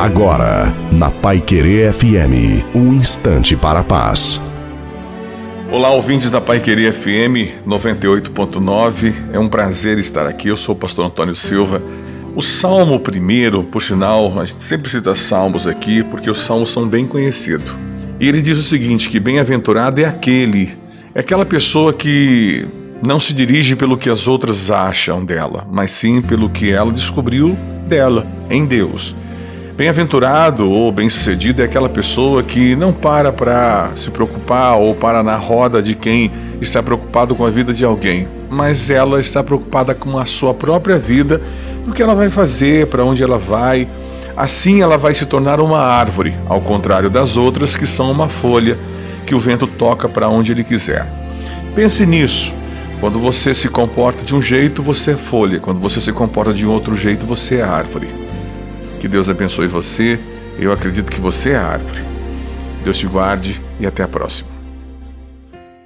Agora, na Pai Querer FM, um instante para a paz. Olá, ouvintes da Pai Querer FM 98.9. É um prazer estar aqui. Eu sou o pastor Antônio Silva. O Salmo primeiro, por sinal, a gente sempre cita salmos aqui porque os salmos são bem conhecidos. E ele diz o seguinte: que bem-aventurado é aquele, é aquela pessoa que não se dirige pelo que as outras acham dela, mas sim pelo que ela descobriu dela, em Deus. Bem-aventurado ou bem-sucedido é aquela pessoa que não para para se preocupar ou para na roda de quem está preocupado com a vida de alguém, mas ela está preocupada com a sua própria vida, o que ela vai fazer, para onde ela vai. Assim ela vai se tornar uma árvore, ao contrário das outras que são uma folha que o vento toca para onde ele quiser. Pense nisso. Quando você se comporta de um jeito, você é folha. Quando você se comporta de outro jeito, você é árvore. Que Deus abençoe você. Eu acredito que você é árvore. Deus te guarde e até a próxima.